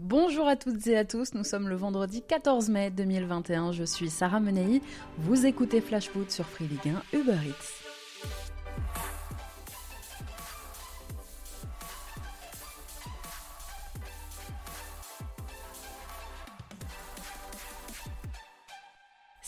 Bonjour à toutes et à tous, nous sommes le vendredi 14 mai 2021, je suis Sarah Menei, vous écoutez Flash Foot sur Free Ligue 1 Uber Eats.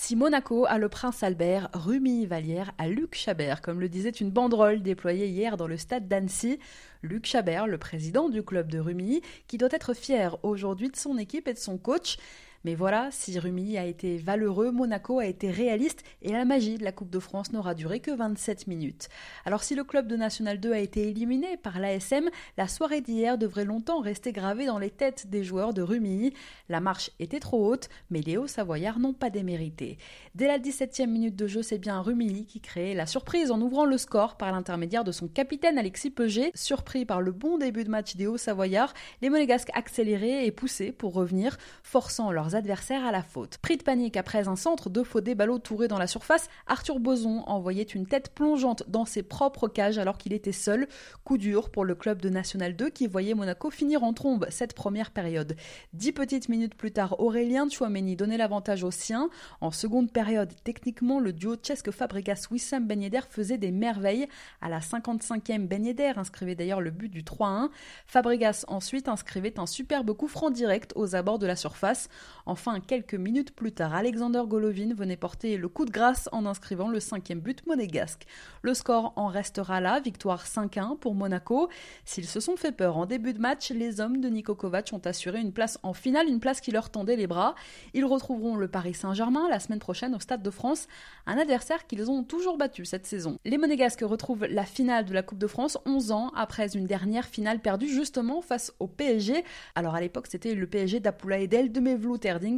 Si Monaco a le prince Albert, Rumi Vallière a Luc Chabert, comme le disait une banderole déployée hier dans le stade d'Annecy. Luc Chabert, le président du club de Rumi, qui doit être fier aujourd'hui de son équipe et de son coach. Mais voilà, si Rumi a été valeureux, Monaco a été réaliste et la magie de la Coupe de France n'aura duré que 27 minutes. Alors si le club de National 2 a été éliminé par l'ASM, la soirée d'hier devrait longtemps rester gravée dans les têtes des joueurs de Rumi. La marche était trop haute, mais les Hauts-Savoyards n'ont pas démérité. Dès la 17e minute de jeu, c'est bien Rumi qui crée la surprise en ouvrant le score par l'intermédiaire de son capitaine Alexis Peget. Surpris par le bon début de match des Hauts-Savoyards, les Monégasques accéléraient et poussaient pour revenir, forçant leurs adversaire à la faute. Pris de panique après un centre, deux faux déballot tourés dans la surface, Arthur Boson envoyait une tête plongeante dans ses propres cages alors qu'il était seul. Coup dur pour le club de National 2 qui voyait Monaco finir en trombe cette première période. Dix petites minutes plus tard, Aurélien Chouameni donnait l'avantage aux siens. En seconde période, techniquement, le duo Cesque Fabregas-Wissam Ben faisait des merveilles. À la 55e, Ben inscrivait d'ailleurs le but du 3-1. Fabregas ensuite inscrivait un superbe coup franc direct aux abords de la surface. Enfin, quelques minutes plus tard, Alexander Golovin venait porter le coup de grâce en inscrivant le cinquième but monégasque. Le score en restera là, victoire 5-1 pour Monaco. S'ils se sont fait peur en début de match, les hommes de Niko Kovac ont assuré une place en finale, une place qui leur tendait les bras. Ils retrouveront le Paris Saint-Germain la semaine prochaine au Stade de France, un adversaire qu'ils ont toujours battu cette saison. Les monégasques retrouvent la finale de la Coupe de France 11 ans après une dernière finale perdue justement face au PSG. Alors à l'époque, c'était le PSG d'Apoula Edel, de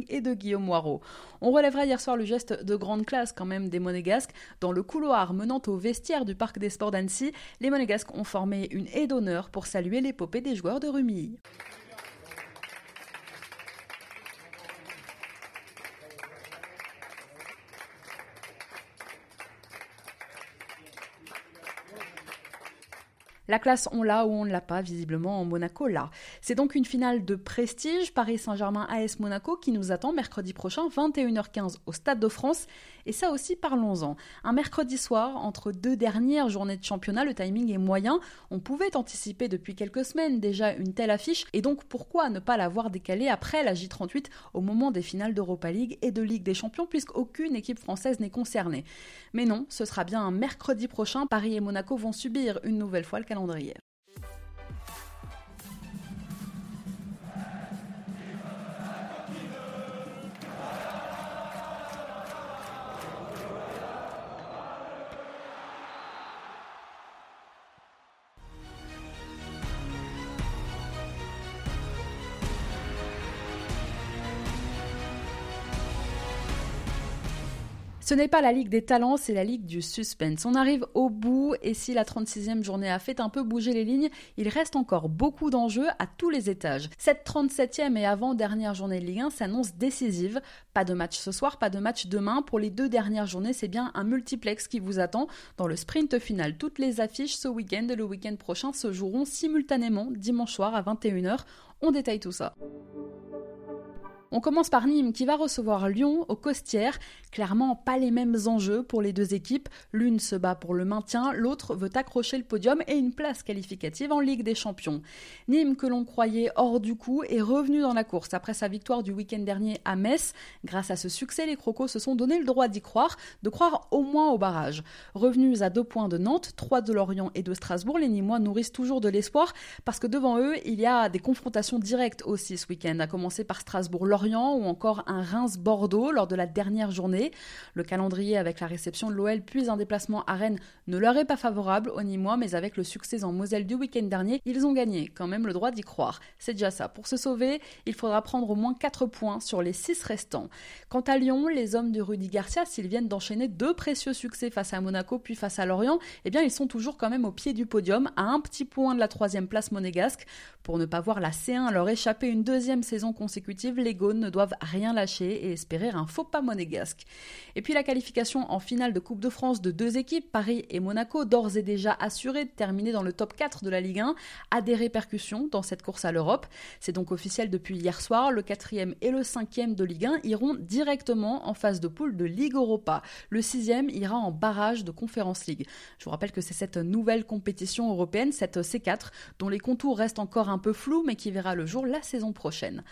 et de Guillaume Moirot. On relèvera hier soir le geste de grande classe quand même des Monégasques. Dans le couloir menant au vestiaire du Parc des Sports d'Annecy, les Monégasques ont formé une haie d'honneur pour saluer l'épopée des joueurs de Rumilly. La classe, on l'a ou on ne l'a pas, visiblement en Monaco, là. C'est donc une finale de prestige, Paris Saint-Germain AS Monaco, qui nous attend mercredi prochain, 21h15 au Stade de France. Et ça aussi, parlons-en. Un mercredi soir, entre deux dernières journées de championnat, le timing est moyen. On pouvait anticiper depuis quelques semaines déjà une telle affiche, et donc pourquoi ne pas l'avoir décalée après la J38 au moment des finales d'Europa League et de Ligue des Champions, puisqu'aucune équipe française n'est concernée. Mais non, ce sera bien un mercredi prochain. Paris et Monaco vont subir une nouvelle fois le calendrier calendrier. Ce n'est pas la Ligue des talents, c'est la Ligue du suspense. On arrive au bout et si la 36e journée a fait un peu bouger les lignes, il reste encore beaucoup d'enjeux à tous les étages. Cette 37e et avant-dernière journée de Ligue 1 s'annonce décisive. Pas de match ce soir, pas de match demain. Pour les deux dernières journées, c'est bien un multiplex qui vous attend. Dans le sprint final, toutes les affiches ce week-end et le week-end prochain se joueront simultanément dimanche soir à 21h. On détaille tout ça. On commence par Nîmes qui va recevoir Lyon au Costières. Clairement, pas les mêmes enjeux pour les deux équipes. L'une se bat pour le maintien, l'autre veut accrocher le podium et une place qualificative en Ligue des Champions. Nîmes, que l'on croyait hors du coup, est revenu dans la course après sa victoire du week-end dernier à Metz. Grâce à ce succès, les Crocos se sont donné le droit d'y croire, de croire au moins au barrage. Revenus à deux points de Nantes, trois de Lorient et de Strasbourg, les Nîmois nourrissent toujours de l'espoir parce que devant eux, il y a des confrontations directes aussi ce week-end, à commencer par Strasbourg ou encore un Reims-Bordeaux lors de la dernière journée. Le calendrier avec la réception de l'OL puis un déplacement à Rennes ne leur est pas favorable au Nîmois, mais avec le succès en Moselle du week-end dernier, ils ont gagné quand même le droit d'y croire. C'est déjà ça. Pour se sauver, il faudra prendre au moins 4 points sur les 6 restants. Quant à Lyon, les hommes de Rudy Garcia, s'ils viennent d'enchaîner deux précieux succès face à Monaco puis face à Lorient, eh bien ils sont toujours quand même au pied du podium, à un petit point de la troisième place monégasque. Pour ne pas voir la C1 leur échapper une deuxième saison consécutive, les ne doivent rien lâcher et espérer un faux pas monégasque. Et puis la qualification en finale de Coupe de France de deux équipes, Paris et Monaco, d'ores et déjà assurées de terminer dans le top 4 de la Ligue 1, a des répercussions dans cette course à l'Europe. C'est donc officiel depuis hier soir, le quatrième et le cinquième de Ligue 1 iront directement en phase de poule de Ligue Europa. Le sixième ira en barrage de Conference League. Je vous rappelle que c'est cette nouvelle compétition européenne, cette C4, dont les contours restent encore un peu flous, mais qui verra le jour la saison prochaine.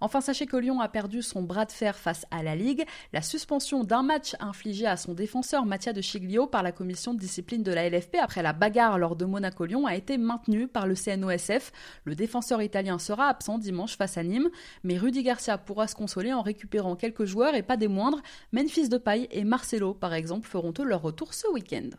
Enfin, sachez que Lyon a perdu son bras de fer face à la Ligue. La suspension d'un match infligé à son défenseur Mattia de Chiglio par la commission de discipline de la LFP après la bagarre lors de Monaco-Lyon a été maintenue par le CNOSF. Le défenseur italien sera absent dimanche face à Nîmes, mais Rudy Garcia pourra se consoler en récupérant quelques joueurs et pas des moindres. Memphis Depay et Marcelo, par exemple, feront eux leur retour ce week-end.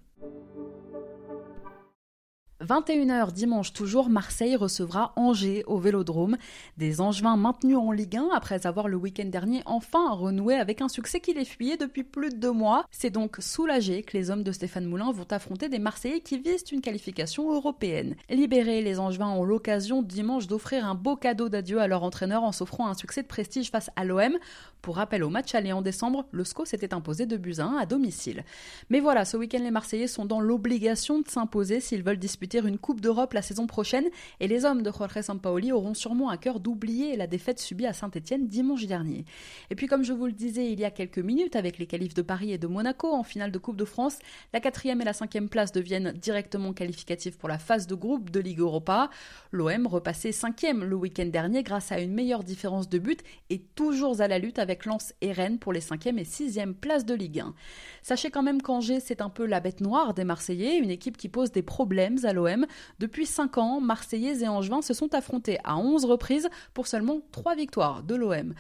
21h dimanche toujours, Marseille recevra Angers au Vélodrome. Des Angevins maintenus en Ligue 1 après avoir le week-end dernier enfin renoué avec un succès qui les fuyait depuis plus de deux mois. C'est donc soulagé que les hommes de Stéphane Moulin vont affronter des Marseillais qui visent une qualification européenne. Libérés, les Angevins ont l'occasion dimanche d'offrir un beau cadeau d'adieu à leur entraîneur en s'offrant un succès de prestige face à l'OM. Pour rappel au match aller en décembre, le SCO s'était imposé de buts 1 à domicile. Mais voilà, ce week-end les Marseillais sont dans l'obligation de s'imposer s'ils veulent disputer une Coupe d'Europe la saison prochaine et les hommes de Jorge Sampaoli auront sûrement à cœur d'oublier la défaite subie à Saint-Etienne dimanche dernier. Et puis comme je vous le disais il y a quelques minutes avec les qualifs de Paris et de Monaco en finale de Coupe de France, la quatrième et la cinquième place deviennent directement qualificatives pour la phase de groupe de Ligue Europa. L'OM repassait cinquième le week-end dernier grâce à une meilleure différence de but et toujours à la lutte avec Lens et Rennes pour les cinquième et sixième places de Ligue 1. Sachez quand même qu'Angers c'est un peu la bête noire des Marseillais, une équipe qui pose des problèmes à depuis 5 ans, Marseillais et Angevins se sont affrontés à 11 reprises pour seulement 3 victoires de l'OM.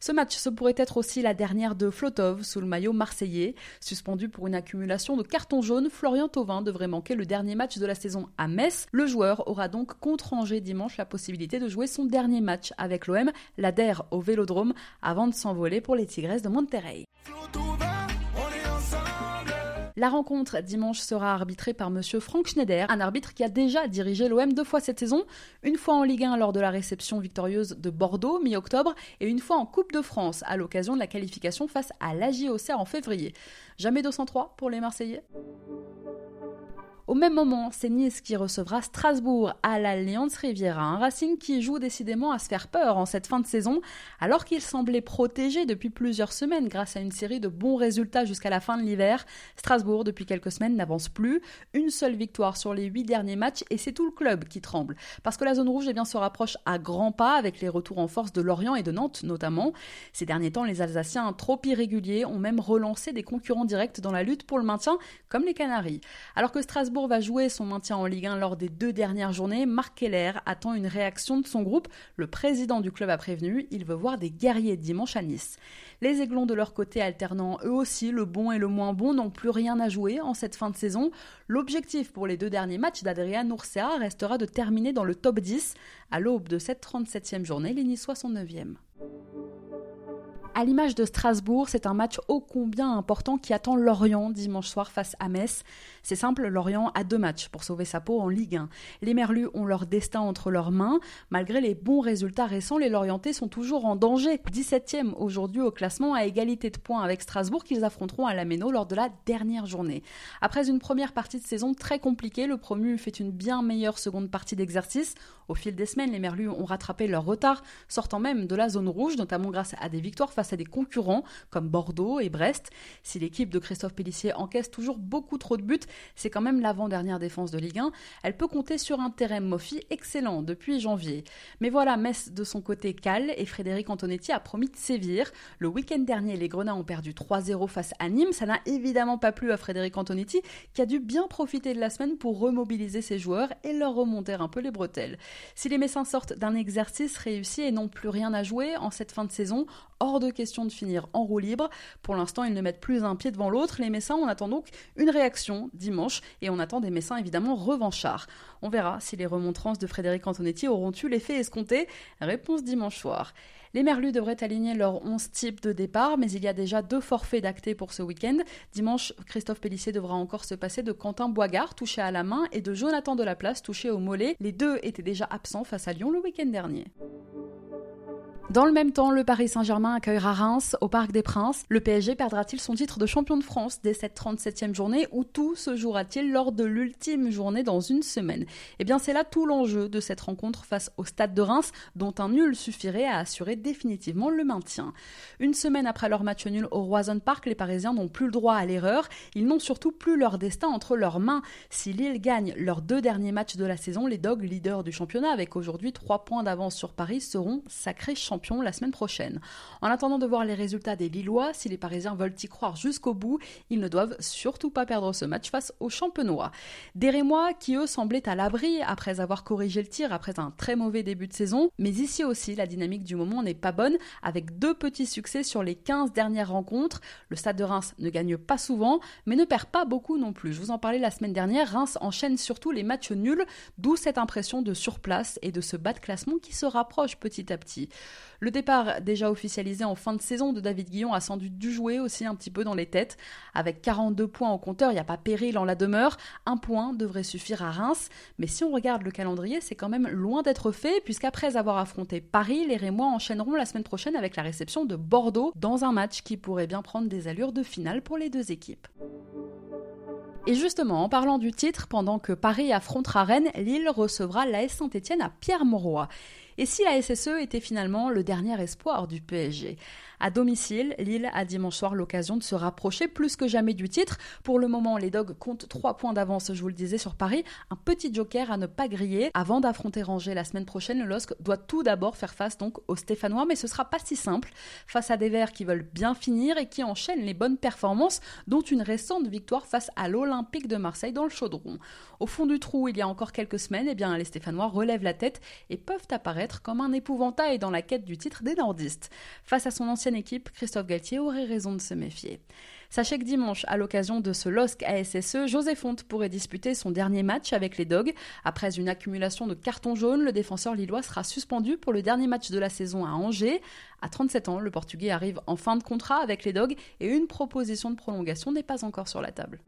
Ce match, pourrait être aussi la dernière de Flotov sous le maillot marseillais. Suspendu pour une accumulation de cartons jaunes, Florian Thauvin devrait manquer le dernier match de la saison à Metz. Le joueur aura donc contre Angers dimanche la possibilité de jouer son dernier match avec l'OM, l'ADER au Vélodrome, avant de s'envoler pour les Tigresses de Monterrey. La rencontre dimanche sera arbitrée par monsieur Frank Schneider, un arbitre qui a déjà dirigé l'OM deux fois cette saison, une fois en Ligue 1 lors de la réception victorieuse de Bordeaux mi-octobre et une fois en Coupe de France à l'occasion de la qualification face à l'AJ Auxerre en février. Jamais 203 pour les Marseillais? Au même moment, c'est Nice qui recevra Strasbourg à l'Alliance Riviera, un Racing qui joue décidément à se faire peur en cette fin de saison, alors qu'il semblait protégé depuis plusieurs semaines grâce à une série de bons résultats jusqu'à la fin de l'hiver. Strasbourg, depuis quelques semaines, n'avance plus. Une seule victoire sur les huit derniers matchs et c'est tout le club qui tremble. Parce que la zone rouge eh bien, se rapproche à grands pas avec les retours en force de Lorient et de Nantes notamment. Ces derniers temps, les Alsaciens trop irréguliers ont même relancé des concurrents directs dans la lutte pour le maintien, comme les Canaries. Alors que Strasbourg va jouer son maintien en Ligue 1 lors des deux dernières journées, Marc Keller attend une réaction de son groupe. Le président du club a prévenu, il veut voir des guerriers dimanche à Nice. Les Aiglons de leur côté alternant eux aussi le bon et le moins bon n'ont plus rien à jouer en cette fin de saison. L'objectif pour les deux derniers matchs d'Adrien Oursea restera de terminer dans le top 10 à l'aube de cette 37e journée, les Niçois sont 9e. À l'image de Strasbourg, c'est un match ô combien important qui attend Lorient dimanche soir face à Metz. C'est simple, Lorient a deux matchs pour sauver sa peau en Ligue 1. Les Merlus ont leur destin entre leurs mains. Malgré les bons résultats récents, les Lorientais sont toujours en danger. 17e aujourd'hui au classement à égalité de points avec Strasbourg qu'ils affronteront à la Méno lors de la dernière journée. Après une première partie de saison très compliquée, le promu fait une bien meilleure seconde partie d'exercice. Au fil des semaines, les Merlus ont rattrapé leur retard, sortant même de la zone rouge, notamment grâce à des victoires face à des concurrents comme Bordeaux et Brest. Si l'équipe de Christophe Pellissier encaisse toujours beaucoup trop de buts, c'est quand même l'avant-dernière défense de Ligue 1. Elle peut compter sur un terrain Moffi excellent depuis janvier. Mais voilà, Metz de son côté cale et Frédéric Antonetti a promis de sévir. Le week-end dernier, les Grenats ont perdu 3-0 face à Nîmes. Ça n'a évidemment pas plu à Frédéric Antonetti qui a dû bien profiter de la semaine pour remobiliser ses joueurs et leur remonter un peu les bretelles. Si les Messins sortent d'un exercice réussi et n'ont plus rien à jouer en cette fin de saison, hors de question de finir en roue libre. Pour l'instant, ils ne mettent plus un pied devant l'autre. Les Messins, on attend donc une réaction dimanche et on attend des Messins évidemment revanchards. On verra si les remontrances de Frédéric Antonetti auront eu l'effet escompté. Réponse dimanche soir. Les Merlus devraient aligner leurs 11 types de départ, mais il y a déjà deux forfaits d'actés pour ce week-end. Dimanche, Christophe Pellissier devra encore se passer de Quentin Boigard, touché à la main, et de Jonathan Delaplace, touché au mollet. Les deux étaient déjà absents face à Lyon le week-end dernier. Dans le même temps, le Paris Saint-Germain accueillera Reims au Parc des Princes. Le PSG perdra-t-il son titre de champion de France dès cette 37e journée ou tout se jouera-t-il lors de l'ultime journée dans une semaine? Eh bien, c'est là tout l'enjeu de cette rencontre face au Stade de Reims, dont un nul suffirait à assurer définitivement le maintien. Une semaine après leur match nul au Roison Park, les Parisiens n'ont plus le droit à l'erreur. Ils n'ont surtout plus leur destin entre leurs mains. Si Lille gagne leurs deux derniers matchs de la saison, les Dogs, leaders du championnat, avec aujourd'hui trois points d'avance sur Paris, seront sacrés la semaine prochaine. En attendant de voir les résultats des Lillois, si les Parisiens veulent y croire jusqu'au bout, ils ne doivent surtout pas perdre ce match face aux Champenois. Des Rémois qui eux semblaient à l'abri après avoir corrigé le tir après un très mauvais début de saison, mais ici aussi la dynamique du moment n'est pas bonne avec deux petits succès sur les 15 dernières rencontres. Le Stade de Reims ne gagne pas souvent, mais ne perd pas beaucoup non plus. Je vous en parlais la semaine dernière, Reims enchaîne surtout les matchs nuls, d'où cette impression de surplace et de ce bas de classement qui se rapproche petit à petit. Le départ déjà officialisé en fin de saison de David Guillon a sans doute dû jouer aussi un petit peu dans les têtes. Avec 42 points au compteur, il n'y a pas péril en la demeure. Un point devrait suffire à Reims. Mais si on regarde le calendrier, c'est quand même loin d'être fait, puisqu'après avoir affronté Paris, les Rémois enchaîneront la semaine prochaine avec la réception de Bordeaux dans un match qui pourrait bien prendre des allures de finale pour les deux équipes. Et justement, en parlant du titre, pendant que Paris affrontera Rennes, Lille recevra l'AS Saint-Etienne à Pierre-Mauroy. Et si la SSE était finalement le dernier espoir du PSG à domicile, Lille a dimanche soir l'occasion de se rapprocher plus que jamais du titre. Pour le moment, les Dogs comptent 3 points d'avance, je vous le disais, sur Paris. Un petit joker à ne pas griller. Avant d'affronter Angers la semaine prochaine, le LOSC doit tout d'abord faire face donc aux Stéphanois, mais ce sera pas si simple. Face à des Verts qui veulent bien finir et qui enchaînent les bonnes performances, dont une récente victoire face à l'Olympique de Marseille dans le chaudron. Au fond du trou, il y a encore quelques semaines, eh bien, les Stéphanois relèvent la tête et peuvent apparaître comme un épouvantail dans la quête du titre des nordistes. Face à son ancienne équipe, Christophe Galtier aurait raison de se méfier. Sachez que dimanche, à l'occasion de ce LOSC ASSE, José Fonte pourrait disputer son dernier match avec les Dogs. Après une accumulation de cartons jaunes, le défenseur lillois sera suspendu pour le dernier match de la saison à Angers. À 37 ans, le Portugais arrive en fin de contrat avec les Dogs et une proposition de prolongation n'est pas encore sur la table.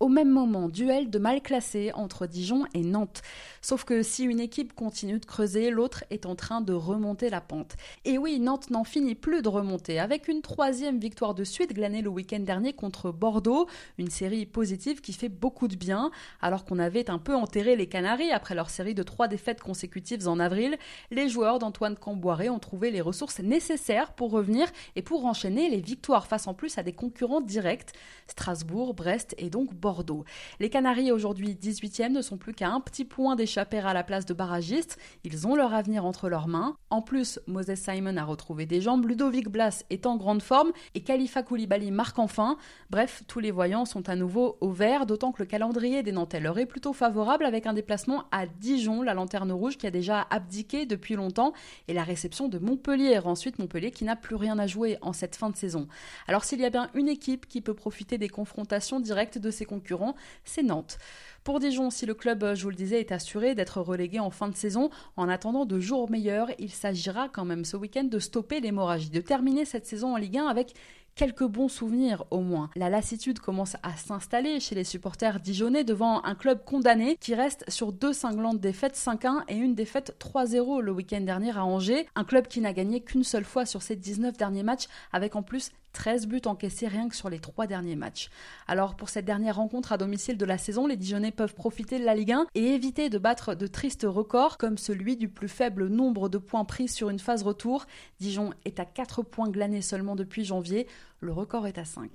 Au même moment, duel de mal classés entre Dijon et Nantes. Sauf que si une équipe continue de creuser, l'autre est en train de remonter la pente. Et oui, Nantes n'en finit plus de remonter, avec une troisième victoire de suite glanée le week-end dernier contre Bordeaux, une série positive qui fait beaucoup de bien, alors qu'on avait un peu enterré les Canaries après leur série de trois défaites consécutives en avril. Les joueurs d'Antoine Camboiré ont trouvé les ressources nécessaires pour revenir et pour enchaîner les victoires face en plus à des concurrents directs, Strasbourg, Brest et donc Bordeaux. Les Canaries, aujourd'hui 18e, ne sont plus qu'à un petit point d'échapper à la place de barragiste. Ils ont leur avenir entre leurs mains. En plus, Moses Simon a retrouvé des jambes, Ludovic Blas est en grande forme et Khalifa Koulibaly marque enfin. Bref, tous les voyants sont à nouveau au vert, d'autant que le calendrier des Nantais leur est plutôt favorable avec un déplacement à Dijon, la lanterne rouge qui a déjà abdiqué depuis longtemps, et la réception de Montpellier. Ensuite, Montpellier qui n'a plus rien à jouer en cette fin de saison. Alors s'il y a bien une équipe qui peut profiter des confrontations directes de ses concurrents, c'est Nantes. Pour Dijon, si le club, je vous le disais, est assuré d'être relégué en fin de saison, en attendant de jours meilleurs, il s'agira quand même ce week-end de stopper l'hémorragie, de terminer cette saison en Ligue 1 avec quelques bons souvenirs au moins. La lassitude commence à s'installer chez les supporters dijonnais devant un club condamné qui reste sur deux cinglantes défaites 5-1 et une défaite 3-0 le week-end dernier à Angers. Un club qui n'a gagné qu'une seule fois sur ses 19 derniers matchs avec en plus 13 buts encaissés rien que sur les trois derniers matchs. Alors pour cette dernière rencontre à domicile de la saison, les Dijonais peuvent profiter de la Ligue 1 et éviter de battre de tristes records comme celui du plus faible nombre de points pris sur une phase retour. Dijon est à 4 points glanés seulement depuis janvier, le record est à 5.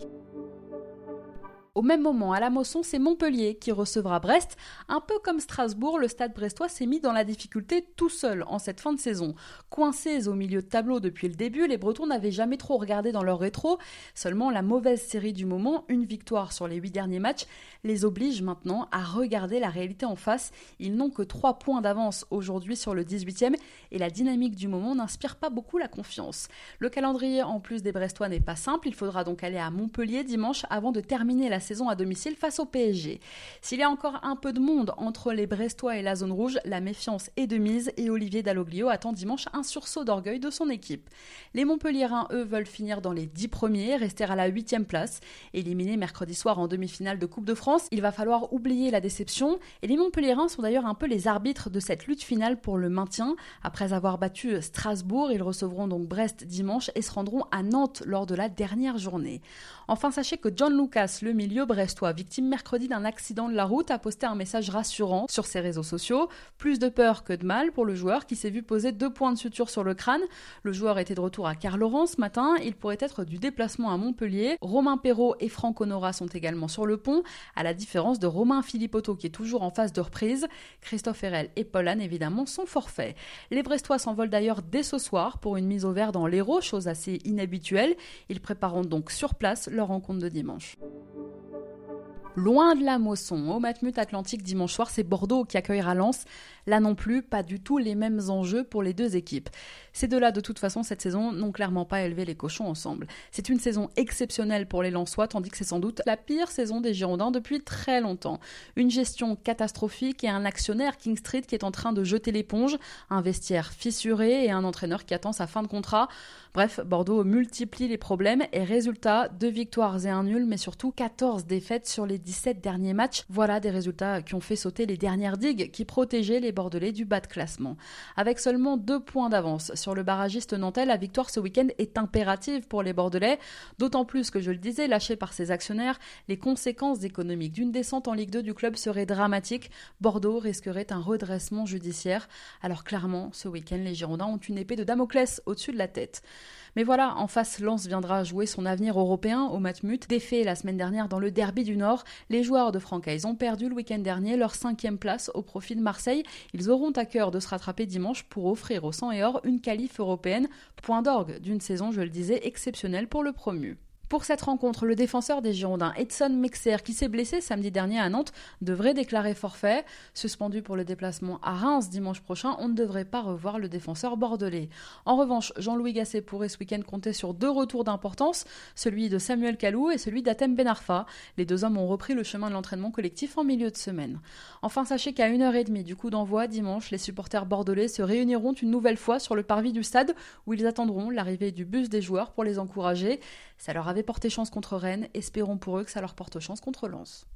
Au même moment, à la Mosson, c'est Montpellier qui recevra Brest. Un peu comme Strasbourg, le stade brestois s'est mis dans la difficulté tout seul en cette fin de saison. Coincés au milieu de tableau depuis le début, les Bretons n'avaient jamais trop regardé dans leur rétro. Seulement la mauvaise série du moment, une victoire sur les huit derniers matchs, les oblige maintenant à regarder la réalité en face. Ils n'ont que trois points d'avance aujourd'hui sur le 18e et la dynamique du moment n'inspire pas beaucoup la confiance. Le calendrier en plus des Brestois n'est pas simple, il faudra donc aller à Montpellier dimanche avant de terminer la la saison à domicile face au PSG. S'il y a encore un peu de monde entre les Brestois et la zone rouge, la méfiance est de mise et Olivier Dalloglio attend dimanche un sursaut d'orgueil de son équipe. Les Montpelliérains, eux, veulent finir dans les 10 premiers, rester à la 8 place. Éliminés mercredi soir en demi-finale de Coupe de France, il va falloir oublier la déception. Et les Montpelliérains sont d'ailleurs un peu les arbitres de cette lutte finale pour le maintien. Après avoir battu Strasbourg, ils recevront donc Brest dimanche et se rendront à Nantes lors de la dernière journée. Enfin, sachez que John Lucas, le milieu brestois, victime mercredi d'un accident de la route, a posté un message rassurant sur ses réseaux sociaux. Plus de peur que de mal pour le joueur qui s'est vu poser deux points de suture sur le crâne. Le joueur était de retour à Carloran ce matin. Il pourrait être du déplacement à Montpellier. Romain Perrault et Franck Honora sont également sur le pont, à la différence de Romain Philippotto qui est toujours en phase de reprise. Christophe Herel et Paul évidemment sont forfaits. Les Brestois s'envolent d'ailleurs dès ce soir pour une mise au vert dans l'Hérault, chose assez inhabituelle. Ils prépareront donc sur place rencontre de dimanche. Loin de la Mosson, au Matmut Atlantique dimanche soir, c'est Bordeaux qui accueillera Lens. Là non plus, pas du tout les mêmes enjeux pour les deux équipes. Ces deux-là, de toute façon, cette saison n'ont clairement pas élevé les cochons ensemble. C'est une saison exceptionnelle pour les Lensois, tandis que c'est sans doute la pire saison des Girondins depuis très longtemps. Une gestion catastrophique et un actionnaire King Street qui est en train de jeter l'éponge, un vestiaire fissuré et un entraîneur qui attend sa fin de contrat. Bref, Bordeaux multiplie les problèmes et résultat, deux victoires et un nul, mais surtout 14 défaites sur les 17 derniers matchs. Voilà des résultats qui ont fait sauter les dernières digues qui protégeaient les Bordelais du bas de classement. Avec seulement deux points d'avance sur le barragiste nantais, la victoire ce week-end est impérative pour les Bordelais, d'autant plus que, je le disais, lâché par ses actionnaires, les conséquences économiques d'une descente en Ligue 2 du club seraient dramatiques. Bordeaux risquerait un redressement judiciaire. Alors clairement, ce week-end, les Girondins ont une épée de Damoclès au-dessus de la tête. Mais voilà, en face, Lens viendra jouer son avenir européen au Matmut. Défait la semaine dernière dans le derby du Nord, les joueurs de Francaise ont perdu le week-end dernier leur cinquième place au profit de Marseille. Ils auront à cœur de se rattraper dimanche pour offrir au sang et or une qualif européenne, point d'orgue d'une saison, je le disais, exceptionnelle pour le promu. Pour cette rencontre, le défenseur des Girondins, Edson Mexer, qui s'est blessé samedi dernier à Nantes, devrait déclarer forfait. Suspendu pour le déplacement à Reims dimanche prochain, on ne devrait pas revoir le défenseur bordelais. En revanche, Jean-Louis Gasset pourrait ce week-end compter sur deux retours d'importance, celui de Samuel Kalou et celui d'Atem Benarfa. Les deux hommes ont repris le chemin de l'entraînement collectif en milieu de semaine. Enfin, sachez qu'à 1h30 du coup d'envoi, dimanche, les supporters bordelais se réuniront une nouvelle fois sur le parvis du stade où ils attendront l'arrivée du bus des joueurs pour les encourager. Ça leur porté chance contre Rennes, espérons pour eux que ça leur porte chance contre Lens.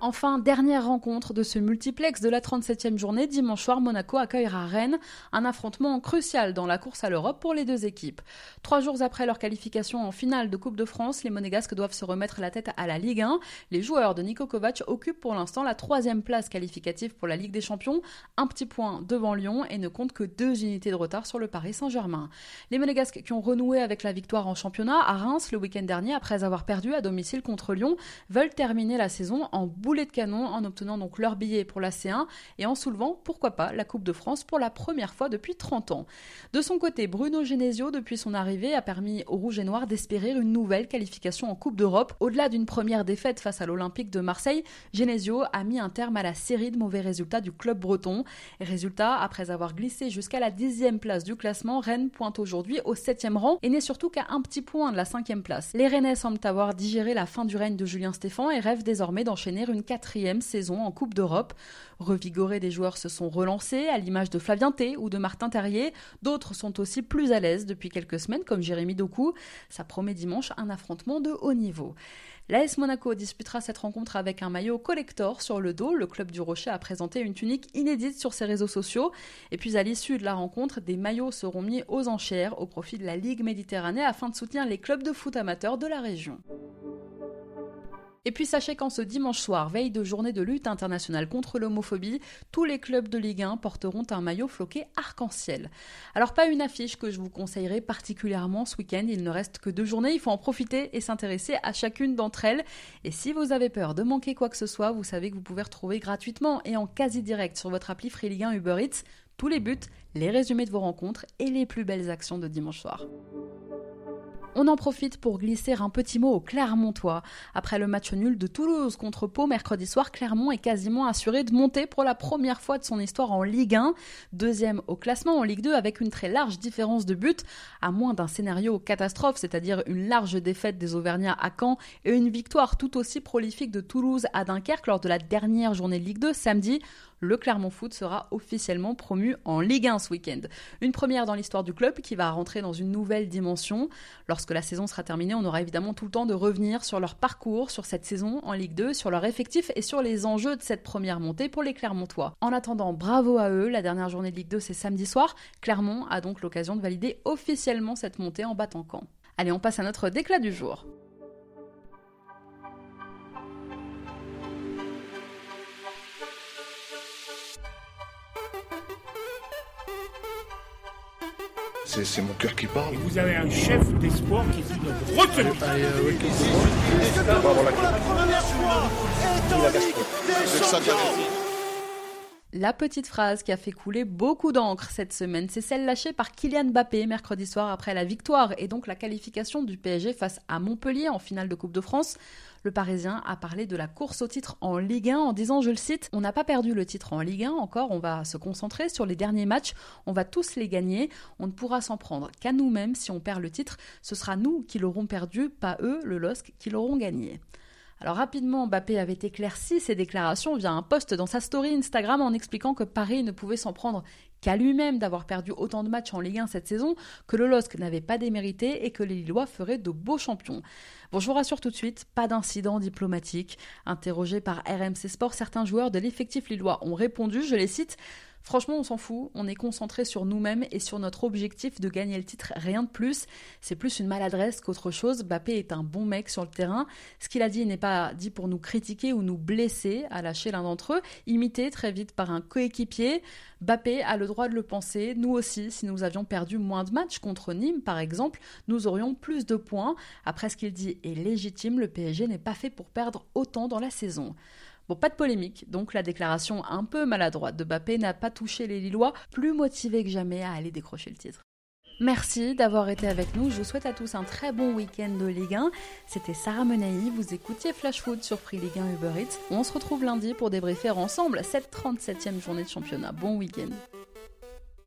Enfin, dernière rencontre de ce multiplex de la 37e journée, dimanche soir, Monaco accueillera Rennes, un affrontement crucial dans la course à l'Europe pour les deux équipes. Trois jours après leur qualification en finale de Coupe de France, les Monégasques doivent se remettre la tête à la Ligue 1. Les joueurs de Niko Kovac occupent pour l'instant la troisième place qualificative pour la Ligue des Champions, un petit point devant Lyon et ne comptent que deux unités de retard sur le Paris Saint-Germain. Les Monégasques qui ont renoué avec la victoire en championnat à Reims le week-end dernier après avoir perdu à domicile contre Lyon veulent terminer la saison en boulet de canon en obtenant donc leur billet pour la C1 et en soulevant, pourquoi pas, la Coupe de France pour la première fois depuis 30 ans. De son côté, Bruno Genesio, depuis son arrivée, a permis aux Rouges et Noirs d'espérer une nouvelle qualification en Coupe d'Europe. Au-delà d'une première défaite face à l'Olympique de Marseille, Genesio a mis un terme à la série de mauvais résultats du club breton. Résultat, après avoir glissé jusqu'à la dixième place du classement, Rennes pointe aujourd'hui au septième rang et n'est surtout qu'à un petit point de la cinquième place. Les Rennais semblent avoir digéré la fin du règne de Julien Stéphan et rêvent désormais d'enchaîner une quatrième saison en Coupe d'Europe. Revigorés, des joueurs se sont relancés, à l'image de Flavien T ou de Martin Terrier. D'autres sont aussi plus à l'aise depuis quelques semaines, comme Jérémy Doku. Ça promet dimanche un affrontement de haut niveau. L'AS Monaco disputera cette rencontre avec un maillot collector sur le dos. Le club du Rocher a présenté une tunique inédite sur ses réseaux sociaux. Et puis à l'issue de la rencontre, des maillots seront mis aux enchères au profit de la Ligue Méditerranée afin de soutenir les clubs de foot amateurs de la région. Et puis sachez qu'en ce dimanche soir, veille de journée de lutte internationale contre l'homophobie, tous les clubs de Ligue 1 porteront un maillot floqué arc-en-ciel. Alors pas une affiche que je vous conseillerais particulièrement ce week-end, il ne reste que deux journées, il faut en profiter et s'intéresser à chacune d'entre elles. Et si vous avez peur de manquer quoi que ce soit, vous savez que vous pouvez retrouver gratuitement et en quasi direct sur votre appli Free Ligue 1 Uber Eats tous les buts, les résumés de vos rencontres et les plus belles actions de dimanche soir. On en profite pour glisser un petit mot au Clermontois. Après le match nul de Toulouse contre Pau mercredi soir, Clermont est quasiment assuré de monter pour la première fois de son histoire en Ligue 1, deuxième au classement en Ligue 2 avec une très large différence de but, à moins d'un scénario catastrophe, c'est-à-dire une large défaite des Auvergnats à Caen et une victoire tout aussi prolifique de Toulouse à Dunkerque lors de la dernière journée de Ligue 2 samedi le Clermont Foot sera officiellement promu en Ligue 1 ce week-end. Une première dans l'histoire du club qui va rentrer dans une nouvelle dimension. Lorsque la saison sera terminée, on aura évidemment tout le temps de revenir sur leur parcours, sur cette saison en Ligue 2, sur leur effectif et sur les enjeux de cette première montée pour les Clermontois. En attendant, bravo à eux, la dernière journée de Ligue 2 c'est samedi soir. Clermont a donc l'occasion de valider officiellement cette montée en battant camp. Allez, on passe à notre déclat du jour. C'est mon cœur qui parle. Et vous avez un chef d'espoir qui est notre retenu. La petite phrase qui a fait couler beaucoup d'encre cette semaine, c'est celle lâchée par Kylian Mbappé mercredi soir après la victoire et donc la qualification du PSG face à Montpellier en finale de Coupe de France. Le Parisien a parlé de la course au titre en Ligue 1 en disant, je le cite, On n'a pas perdu le titre en Ligue 1 encore, on va se concentrer sur les derniers matchs, on va tous les gagner, on ne pourra s'en prendre qu'à nous-mêmes si on perd le titre, ce sera nous qui l'aurons perdu, pas eux, le LOSC, qui l'auront gagné. Alors rapidement, Mbappé avait éclairci ses déclarations via un post dans sa story Instagram en expliquant que Paris ne pouvait s'en prendre qu'à lui-même d'avoir perdu autant de matchs en Ligue 1 cette saison, que le LOSC n'avait pas démérité et que les Lillois feraient de beaux champions. Bon, je vous rassure tout de suite, pas d'incident diplomatique. Interrogé par RMC Sport, certains joueurs de l'effectif lillois ont répondu, je les cite, Franchement, on s'en fout, on est concentré sur nous-mêmes et sur notre objectif de gagner le titre, rien de plus. C'est plus une maladresse qu'autre chose. Bappé est un bon mec sur le terrain. Ce qu'il a dit n'est pas dit pour nous critiquer ou nous blesser, a lâché l'un d'entre eux, imité très vite par un coéquipier. Bappé a le droit de le penser, nous aussi, si nous avions perdu moins de matchs contre Nîmes par exemple, nous aurions plus de points. Après ce qu'il dit est légitime, le PSG n'est pas fait pour perdre autant dans la saison. Bon, pas de polémique, donc la déclaration un peu maladroite de Bappé n'a pas touché les Lillois, plus motivés que jamais à aller décrocher le titre. Merci d'avoir été avec nous. Je vous souhaite à tous un très bon week-end de Ligue 1. C'était Sarah Menaï. Vous écoutiez Flash Food sur Free Ligue 1 Uber Eats. On se retrouve lundi pour débriefer ensemble cette 37e journée de championnat. Bon week-end.